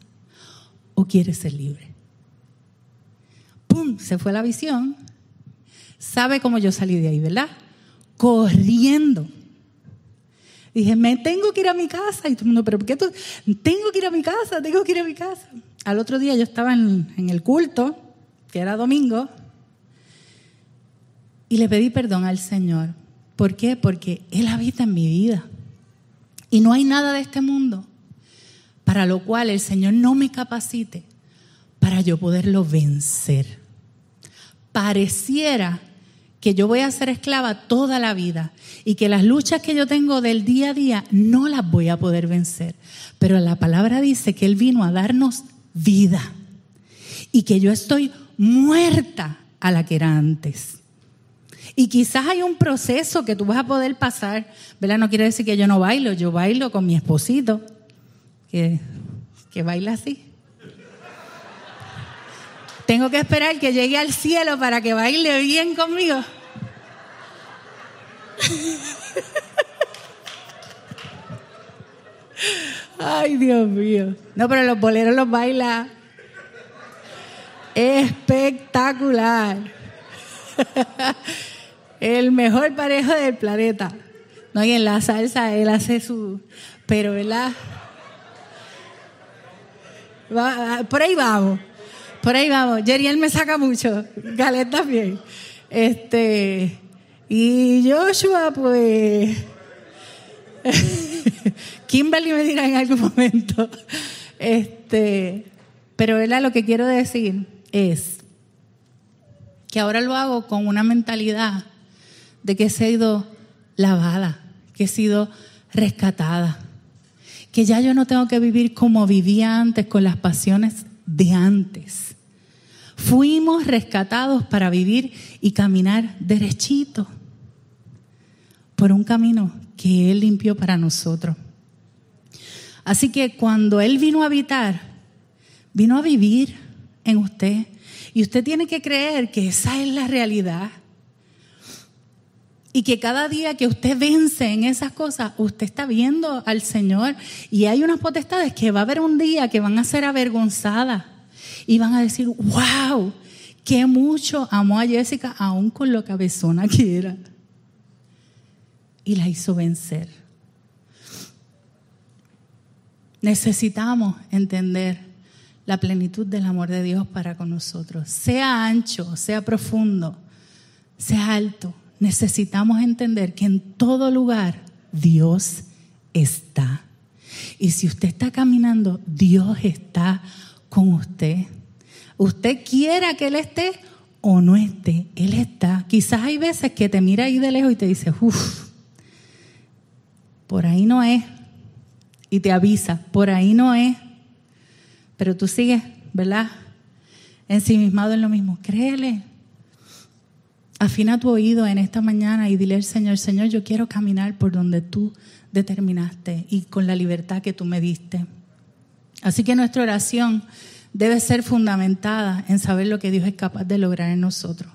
¿O quieres ser libre? ¡Pum! Se fue la visión. ¿Sabe cómo yo salí de ahí, verdad? Corriendo. Dije, me tengo que ir a mi casa. Y todo el mundo, ¿pero por qué tú? Tengo que ir a mi casa, tengo que ir a mi casa. Al otro día yo estaba en, en el culto, que era domingo, y le pedí perdón al Señor. ¿Por qué? Porque Él habita en mi vida. Y no hay nada de este mundo para lo cual el Señor no me capacite para yo poderlo vencer. Pareciera que yo voy a ser esclava toda la vida y que las luchas que yo tengo del día a día no las voy a poder vencer. Pero la palabra dice que Él vino a darnos vida y que yo estoy muerta a la que era antes. Y quizás hay un proceso que tú vas a poder pasar, ¿verdad? No quiere decir que yo no bailo, yo bailo con mi esposito, que, que baila así. Tengo que esperar que llegue al cielo para que baile bien conmigo. Ay, Dios mío. No, pero los boleros los baila espectacular. El mejor parejo del planeta. No, y en la salsa él hace su. Pero, ¿verdad? por ahí vamos. Por ahí vamos. Jeriel me saca mucho. Galet también. Este. Y Joshua, pues. Kimberly me dirá en algún momento. Este. Pero, ¿verdad? Lo que quiero decir es que ahora lo hago con una mentalidad de que he sido lavada, que he sido rescatada, que ya yo no tengo que vivir como vivía antes con las pasiones de antes. Fuimos rescatados para vivir y caminar derechito por un camino que Él limpió para nosotros. Así que cuando Él vino a habitar, vino a vivir en usted. Y usted tiene que creer que esa es la realidad. Y que cada día que usted vence en esas cosas, usted está viendo al Señor. Y hay unas potestades que va a haber un día que van a ser avergonzadas. Y van a decir, wow, qué mucho amó a Jessica, aún con lo cabezona que era. Y la hizo vencer. Necesitamos entender la plenitud del amor de Dios para con nosotros. Sea ancho, sea profundo, sea alto. Necesitamos entender que en todo lugar Dios está. Y si usted está caminando, Dios está con usted. Usted quiera que Él esté o no esté, Él está. Quizás hay veces que te mira ahí de lejos y te dice, uff, por ahí no es. Y te avisa, por ahí no es. Pero tú sigues, ¿verdad? Ensimismado en lo mismo. Créele. Afina tu oído en esta mañana y dile al Señor, Señor, yo quiero caminar por donde tú determinaste y con la libertad que tú me diste. Así que nuestra oración debe ser fundamentada en saber lo que Dios es capaz de lograr en nosotros,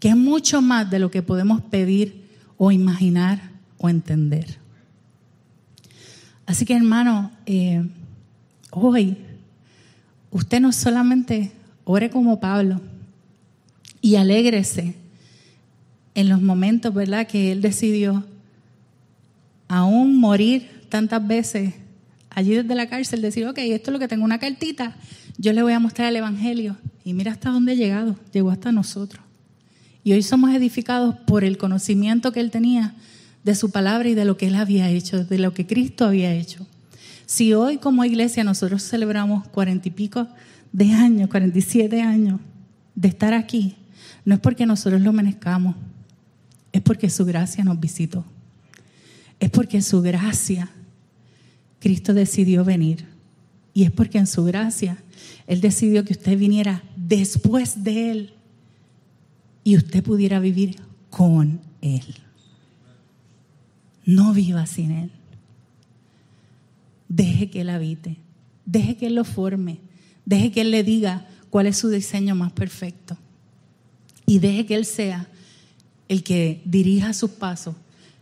que es mucho más de lo que podemos pedir o imaginar o entender. Así que hermano, eh, hoy usted no solamente ore como Pablo y alégrese en los momentos, ¿verdad?, que él decidió aún morir tantas veces allí desde la cárcel, decir, ok, esto es lo que tengo, una cartita, yo le voy a mostrar el Evangelio. Y mira hasta dónde ha llegado, llegó hasta nosotros. Y hoy somos edificados por el conocimiento que él tenía de su palabra y de lo que él había hecho, de lo que Cristo había hecho. Si hoy como iglesia nosotros celebramos cuarenta y pico de años, cuarenta y siete años de estar aquí, no es porque nosotros lo merezcamos, es porque su gracia nos visitó. Es porque su gracia Cristo decidió venir. Y es porque en su gracia Él decidió que usted viniera después de Él y usted pudiera vivir con Él. No viva sin Él. Deje que Él habite. Deje que Él lo forme. Deje que Él le diga cuál es su diseño más perfecto. Y deje que Él sea el que dirija sus pasos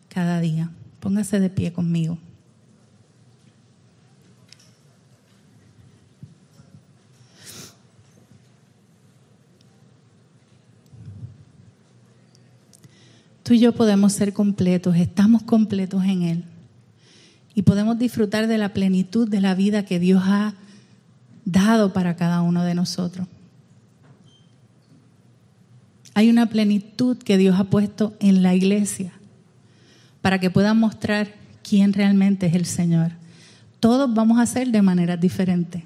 cada día. Póngase de pie conmigo. Tú y yo podemos ser completos, estamos completos en Él y podemos disfrutar de la plenitud de la vida que Dios ha dado para cada uno de nosotros. Hay una plenitud que Dios ha puesto en la iglesia para que puedan mostrar quién realmente es el Señor. Todos vamos a ser de manera diferente,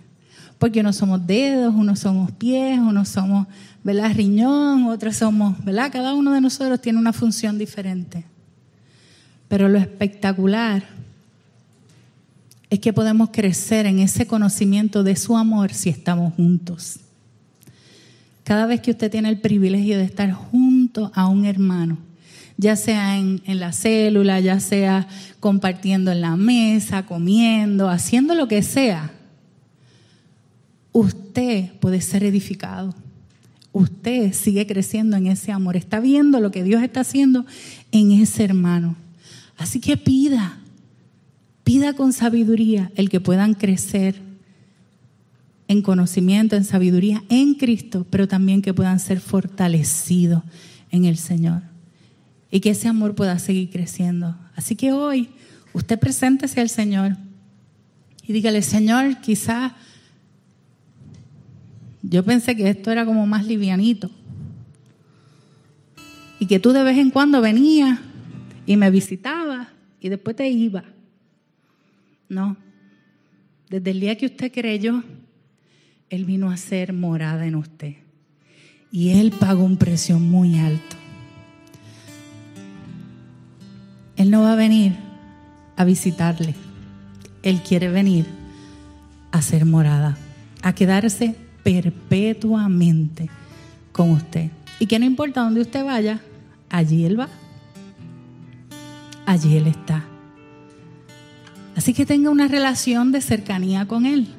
Porque unos somos dedos, unos somos pies, unos somos, ¿verdad? Riñón, otros somos, ¿verdad? Cada uno de nosotros tiene una función diferente. Pero lo espectacular es que podemos crecer en ese conocimiento de su amor si estamos juntos. Cada vez que usted tiene el privilegio de estar junto a un hermano, ya sea en, la célula, ya sea compartiendo en la mesa, comiendo, haciendo lo que sea, usted puede ser edificado. Usted sigue creciendo en ese amor, está viendo lo que Dios está haciendo en ese hermano. Así que pida, pida con sabiduría el que puedan crecer en conocimiento, en sabiduría en Cristo, pero también que puedan ser fortalecidos en el Señor y que ese amor pueda seguir creciendo. Así que hoy usted preséntese al Señor y dígale, Señor, quizás yo pensé que esto era como más livianito y que tú de vez en cuando venías y me visitabas y después te ibas. No, desde el día que usted creyó, Él vino a ser morada en usted. Y Él pagó un precio muy alto. Él no va a venir a visitarle. Él quiere venir a ser morada, a quedarse perpetuamente con usted. Y que no importa dónde usted vaya, allí Él va. Allí Él está. Así que tenga una relación de cercanía con Él.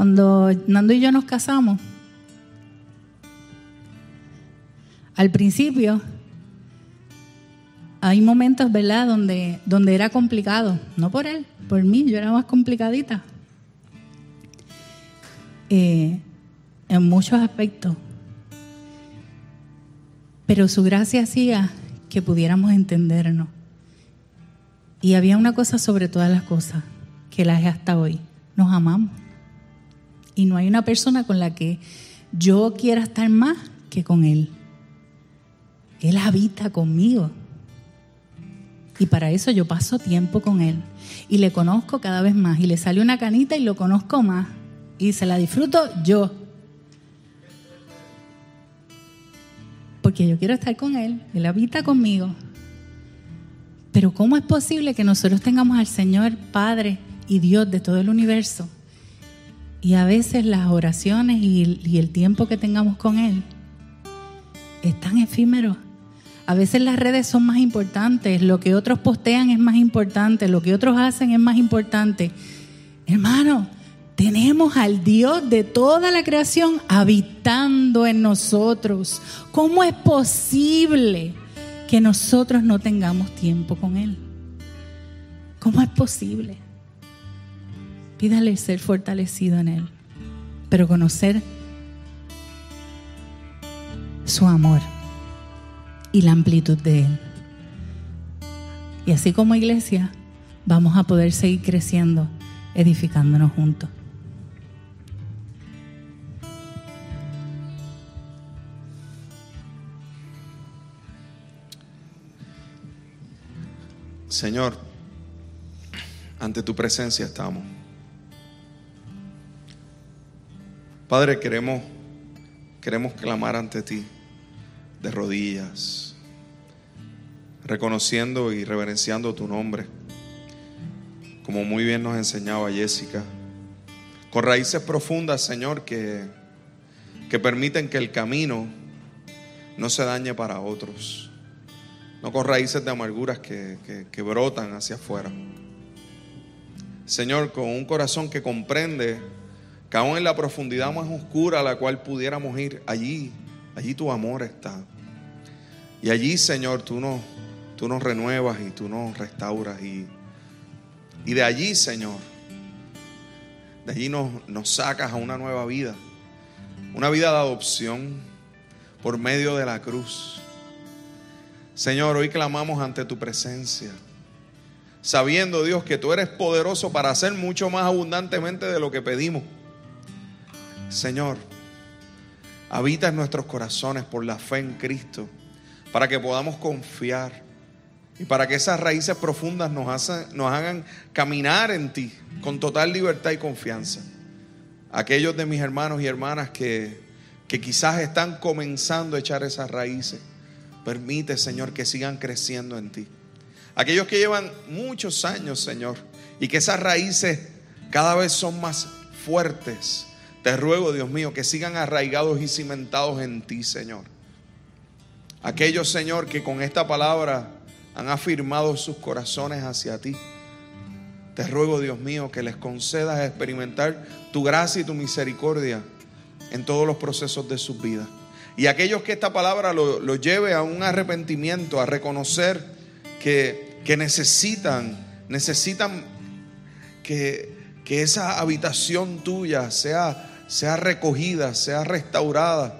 Cuando Nando y yo nos casamos, al principio hay momentos, ¿verdad?, donde, donde era complicado. No por él, por mí, yo era más complicadita. Eh, en muchos aspectos. Pero su gracia hacía que pudiéramos entendernos. Y había una cosa sobre todas las cosas, que la es hasta hoy. Nos amamos. Y no hay una persona con la que yo quiera estar más que con Él. Él habita conmigo. Y para eso yo paso tiempo con Él. Y le conozco cada vez más. Y le sale una canita y lo conozco más. Y se la disfruto yo. Porque yo quiero estar con Él. Él habita conmigo. Pero ¿cómo es posible que nosotros tengamos al Señor Padre y Dios de todo el universo? Y a veces las oraciones y, el tiempo que tengamos con Él es tan efímero a veces las redes son más importantes, lo que otros postean es más importante, lo que otros hacen es más importante. Hermano, tenemos al Dios de toda la creación habitando en nosotros. ¿Cómo es posible que nosotros no tengamos tiempo con Él? ¿Cómo es posible? Pídale ser fortalecido en Él, pero conocer su amor y la amplitud de Él. Y así como iglesia, vamos a poder seguir creciendo, edificándonos juntos. Señor, ante tu presencia estamos. Padre, queremos queremos clamar ante ti de rodillas, reconociendo y reverenciando tu nombre, como muy bien nos enseñaba Jessica, con raíces profundas, Señor, que, que permiten que el camino no se dañe para otros, no con raíces de amarguras que, que, que brotan hacia afuera. Señor, con un corazón que comprende que aún en la profundidad más oscura a la cual pudiéramos ir, allí Allí tu amor está. Y allí, Señor, tú nos, tú nos renuevas y tú nos restauras. Y, y de allí, Señor, de allí nos, nos sacas a una nueva vida. Una vida de adopción por medio de la cruz. Señor, hoy clamamos ante tu presencia, sabiendo, Dios, que tú eres poderoso para hacer mucho más abundantemente de lo que pedimos. Señor, habita en nuestros corazones por la fe en Cristo, para que podamos confiar Y para que esas raíces profundas nos, hagan caminar en ti con total libertad y confianza. Aquellos de mis hermanos y hermanas que, que quizás están comenzando a echar esas raíces, permite, Señor, que sigan creciendo en ti. Aquellos que llevan muchos años, Señor, y que esas raíces cada vez son más fuertes. Te ruego, Dios mío, que sigan arraigados y cimentados en ti, Señor. Aquellos, Señor, que con esta palabra han afirmado sus corazones hacia ti. Te ruego, Dios mío, que les concedas experimentar tu gracia y tu misericordia en todos los procesos de sus vidas. Y aquellos que esta palabra lo, lleve a un arrepentimiento, a reconocer que, que necesitan, necesitan que, que, esa habitación tuya sea, sea recogida, sea restaurada,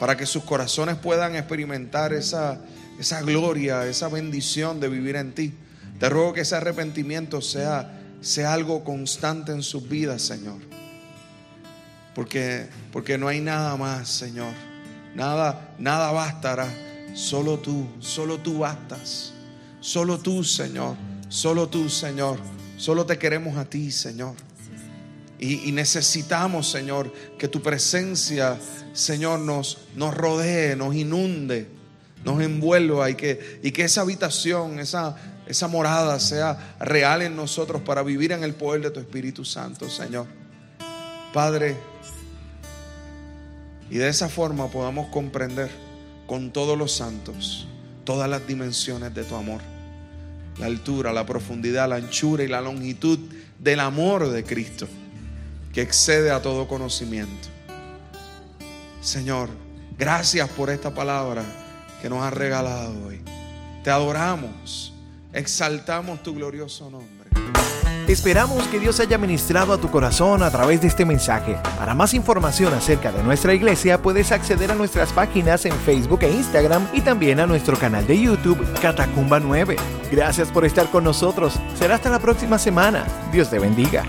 para que sus corazones puedan experimentar esa, esa gloria, esa bendición de vivir en ti. Te ruego que ese arrepentimiento sea, sea algo constante en sus vidas, Señor. Porque, porque no hay nada más, Señor. Nada, nada bastará. Solo tú, solo tú bastas. Solo tú, Señor. Solo tú, Señor. Solo te queremos a ti, Señor. Y, necesitamos, Señor, que tu presencia, Señor, nos, nos rodee, nos inunde nos envuelva y que, y que esa habitación, esa, esa morada sea real en nosotros para vivir en el poder de tu Espíritu Santo, Señor. Padre, y de esa forma podamos comprender con todos los santos todas las dimensiones de tu amor. La altura, la profundidad, la anchura y la longitud del amor de Cristo, que excede a todo conocimiento. Señor, gracias por esta palabra que nos has regalado hoy. Te adoramos, exaltamos tu glorioso nombre. Esperamos que Dios haya ministrado a tu corazón a través de este mensaje. Para más información acerca de nuestra iglesia puedes acceder a nuestras páginas en Facebook e Instagram y también a nuestro canal de YouTube Catacumba 9. Gracias por estar con nosotros. Será hasta la próxima semana. Dios te bendiga.